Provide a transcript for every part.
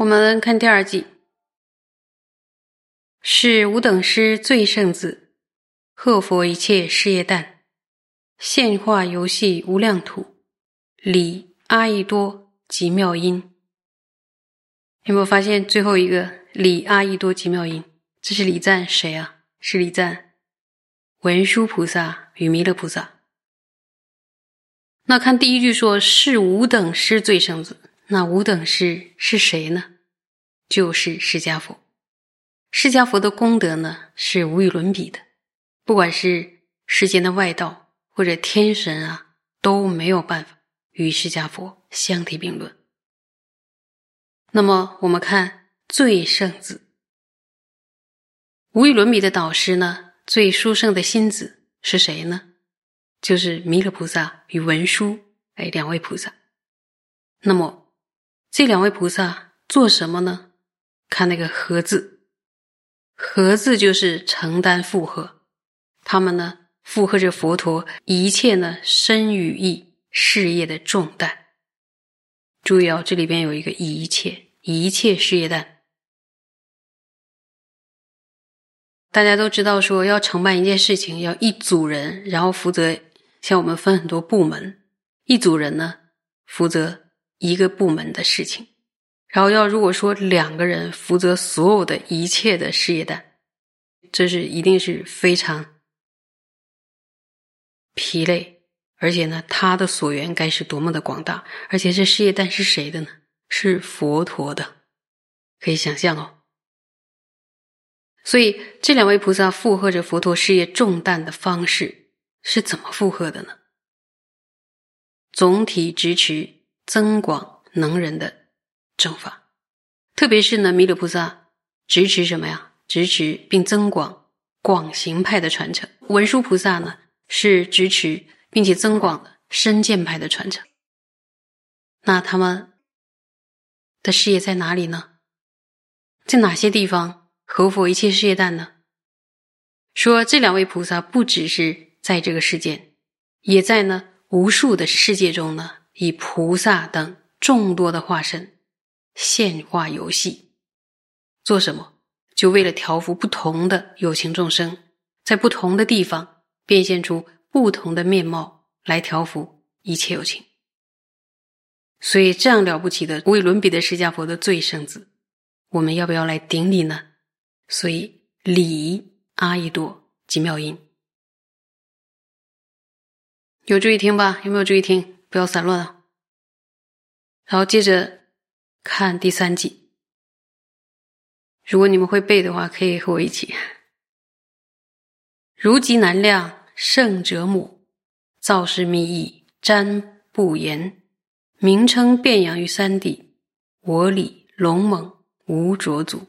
我们看第二季，是无等师最圣子，贺佛一切事业旦，现化游戏无量土，礼阿逸多及妙音。有没有发现最后一个礼阿逸多及妙音？这是礼赞谁啊？是礼赞文殊菩萨与弥勒菩萨。那看第一句说是无等师最圣子。那无等师是谁呢？就是释迦佛。释迦佛的功德呢是无与伦比的，不管是世间的外道或者天神啊，都没有办法与释迦佛相提并论。那么我们看最圣子，无与伦比的导师呢，最殊胜的心子是谁呢？就是弥勒菩萨与文殊哎两位菩萨。那么。这两位菩萨做什么呢？看那个“合”字，“合”字就是承担负荷，他们呢负荷着佛陀一切呢身语意事业的重担。注意哦，这里边有一个“一切”，一切事业担。大家都知道，说要承办一件事情，要一组人，然后负责。像我们分很多部门，一组人呢负责。一个部门的事情，然后要如果说两个人负责所有的一切的事业单，这是一定是非常疲累，而且呢，他的所缘该是多么的广大，而且这事业单是谁的呢？是佛陀的，可以想象哦。所以这两位菩萨负荷着佛陀事业重担的方式是怎么负荷的呢？总体支持。增广能人的正法，特别是呢，弥勒菩萨支持什么呀？支持并增广广行派的传承。文殊菩萨呢，是支持并且增广的深见派的传承。那他们的事业在哪里呢？在哪些地方合佛一切事业旦呢？说这两位菩萨不只是在这个世间，也在呢无数的世界中呢。以菩萨等众多的化身现化游戏，做什么？就为了调伏不同的有情众生，在不同的地方变现出不同的面貌来调伏一切有情。所以这样了不起的无与伦比的释迦佛的最圣子，我们要不要来顶礼呢？所以礼阿逸多及妙音，有注意听吧？有没有注意听？不要散乱啊！然后接着看第三季。如果你们会背的话，可以和我一起。如极难量圣者母，造世密意瞻不言，名称遍扬于三地。我李龙猛无卓祖。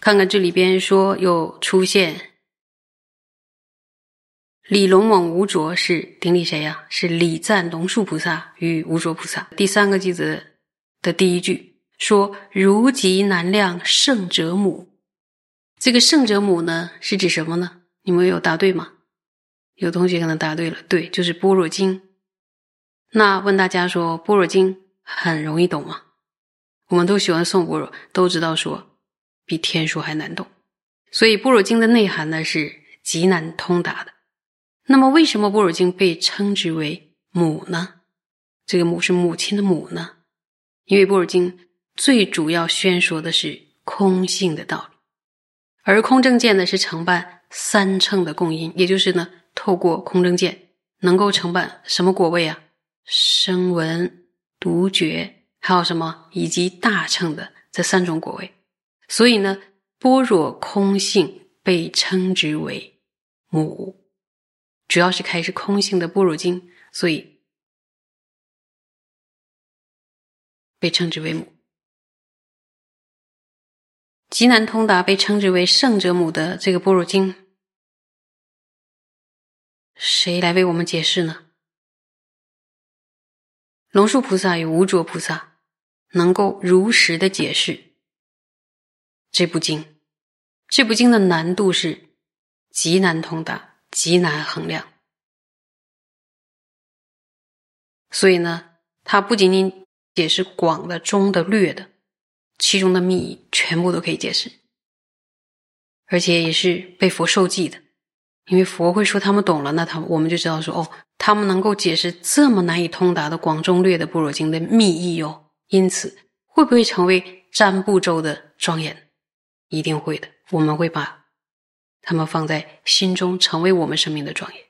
看看这里边说又出现。李龙猛无卓是顶礼谁呀？是礼赞龙树菩萨与无卓菩萨。第三个句子的第一句说：“如极难量圣者母。”这个圣者母呢，是指什么呢？你们有答对吗？有同学可能答对了，对，就是般若经。那问大家说，般若经很容易懂吗？我们都喜欢诵般若，都知道说比天书还难懂。所以般若经的内涵呢，是极难通达的。那么，为什么般若经被称之为母呢？这个母是母亲的母呢？因为般若经最主要宣说的是空性的道理，而空正见呢是承办三乘的共因，也就是呢，透过空正见能够承办什么果位啊？声闻、独觉，还有什么以及大乘的这三种果位。所以呢，般若空性被称之为母。主要是开始空性的般若经，所以被称之为母。极难通达被称之为圣者母的这个般若经，谁来为我们解释呢？龙树菩萨与无着菩萨能够如实的解释这部经。这部经的难度是极难通达。极难衡量，所以呢，它不仅仅解释广的、中的、略的，其中的密意全部都可以解释，而且也是被佛受记的。因为佛会说他们懂了，那他我们就知道说哦，他们能够解释这么难以通达的广中略的般若经的密意哟。因此，会不会成为占卜咒的庄严？一定会的。我们会把他们放在心中，成为我们生命的庄严。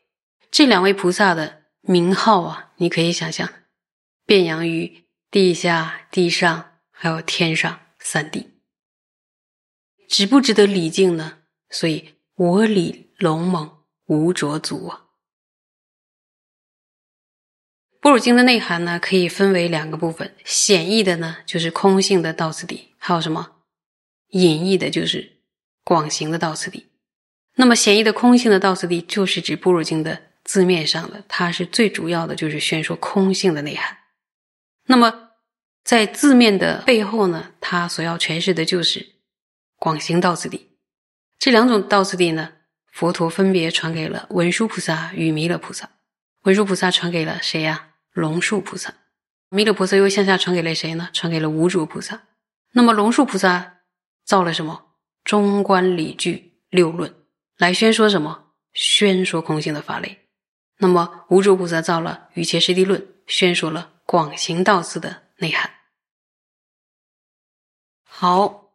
这两位菩萨的名号啊，你可以想象，遍扬于地下、地上，还有天上三地。值不值得礼敬呢？所以我礼。龙猛无着足啊！般若经的内涵呢，可以分为两个部分：显义的呢，就是空性的道次第；还有什么隐义的，就是广行的道次第。那么显义的空性的道次第，就是指般若经的字面上的，它是最主要的，就是宣说空性的内涵。那么在字面的背后呢，它所要诠释的就是广行道次第。这两种道次第呢？佛陀分别传给了文殊菩萨与弥勒菩萨，文殊菩萨传给了谁呀？龙树菩萨，弥勒菩萨又向下传给了谁呢？传给了无主菩萨。那么龙树菩萨造了什么？中观理具六论来宣说什么？宣说空性的法类。那么无主菩萨造了瑜伽师地论，宣说了广行道次的内涵。好，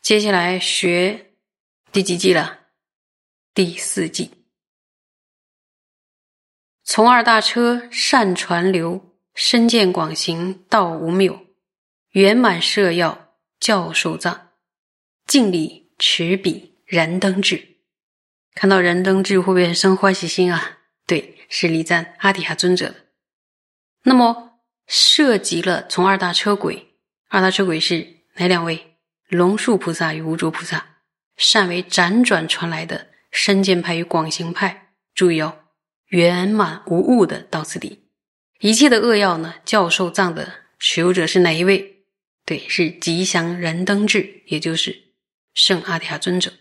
接下来学。第几季了？第四季。从二大车善传流，身见广行道无谬，圆满设要教授藏，敬礼持笔燃灯智。看到燃灯智会不会生欢喜心啊？对，是礼赞阿底哈尊者的。那么涉及了从二大车轨，二大出轨是哪两位？龙树菩萨与无著菩萨。善为辗转传来的深见派与广行派，注意哦，圆满无误的到此地，一切的恶药呢？教授藏的持有者是哪一位？对，是吉祥燃灯智，也就是圣阿底亚尊者，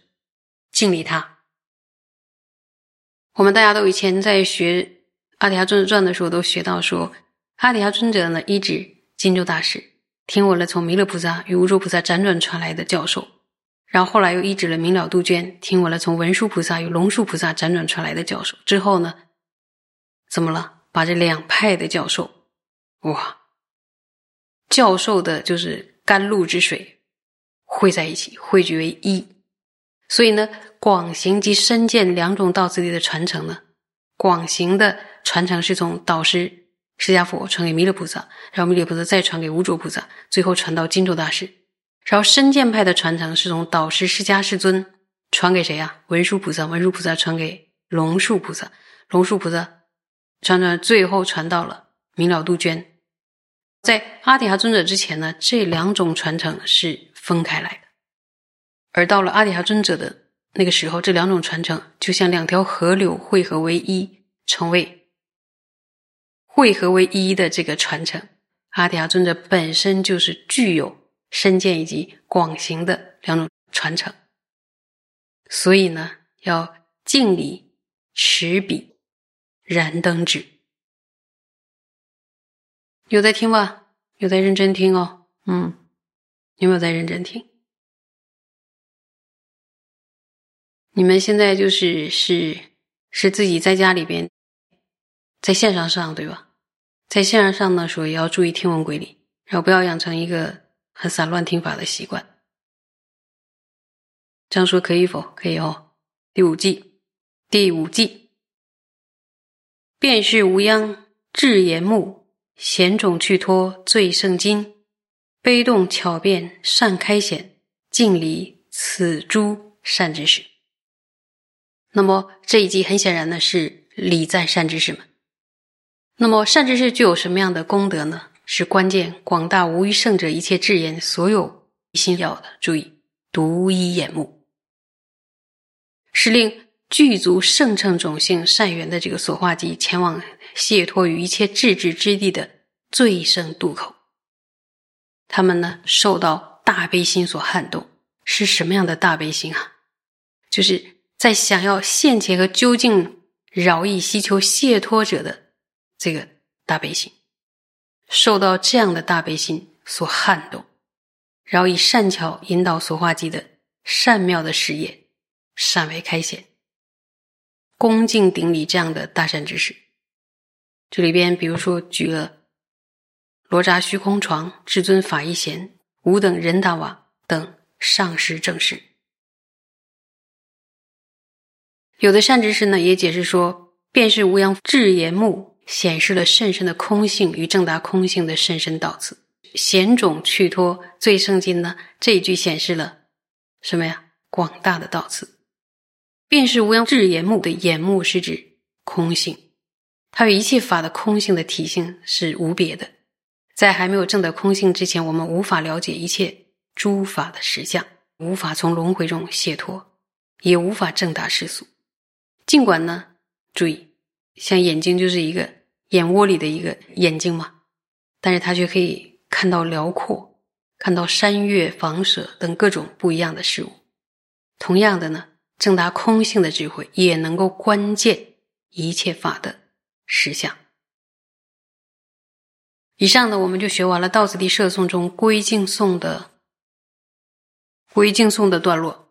敬礼他。我们大家都以前在学阿底亚尊者传的时候，都学到说，阿底亚尊者呢，一指金州大师，听闻了从弥勒菩萨与无著菩萨辗转传来的教授。然后后来又医治了明了杜鹃，听闻了从文殊菩萨与龙树菩萨辗转传来的教授之后呢，怎么了？把这两派的教授，哇，教授的就是甘露之水汇在一起，汇聚为一。所以呢，广行及深见两种道次第的传承呢，广行的传承是从导师释迦佛传给弥勒菩萨，然后弥勒菩萨再传给无著菩萨，最后传到金州大师。然后深见派的传承是从导师释迦世尊传给谁呀？文殊菩萨，文殊菩萨传给龙树菩萨，龙树菩萨传传，最后传到了明了杜鹃。在阿底哈尊者之前呢，这两种传承是分开来的，而到了阿底哈尊者的那个时候，这两种传承就像两条河流汇合为一，成为汇合为一的这个传承。阿底亚尊者本身就是具有。深见以及广行的两种传承，所以呢，要敬礼、持笔、燃灯纸。有在听吧？有在认真听哦。嗯，有没有在认真听？你们现在就是是是自己在家里边，在线上上对吧？在线上上的时候也要注意听闻规律，然后不要养成一个。很散乱听法的习惯，这样说可以否？可以哦。第五季，第五季，便是无央智言目，险种去脱最胜金，悲动巧辩善开显，敬礼此诸善知识。那么这一季很显然呢是礼赞善知识们。那么善知识具有什么样的功德呢？是关键，广大无余圣者一切智言，所有心要的，注意独一眼目，是令具足圣乘种性善缘的这个所化机前往解脱于一切智智之地的最胜渡口。他们呢，受到大悲心所撼动，是什么样的大悲心啊？就是在想要现前和究竟饶益希求解脱者的这个大悲心。受到这样的大悲心所撼动，然后以善巧引导所化机的善妙的事业，善为开显，恭敬顶礼这样的大善之事。这里边，比如说举了罗刹虚空床、至尊法一贤、五等人大瓦等上师正事。有的善知识呢，也解释说，便是无阳智言目显示了甚深的空性与正达空性的甚深道次。显种去脱最圣经呢，这一句显示了什么呀？广大的道次。便是无阳智言目的眼目是指空性。它与一切法的空性的体性是无别的，在还没有证得空性之前，我们无法了解一切诸法的实相，无法从轮回中解脱，也无法正达世俗。尽管呢，注意，像眼睛就是一个眼窝里的一个眼睛嘛，但是他却可以看到辽阔，看到山岳房舍等各种不一样的事物。同样的呢，正达空性的智慧也能够观见一切法的。实相。以上呢，我们就学完了《道次第摄颂》中归敬颂的归敬颂的段落。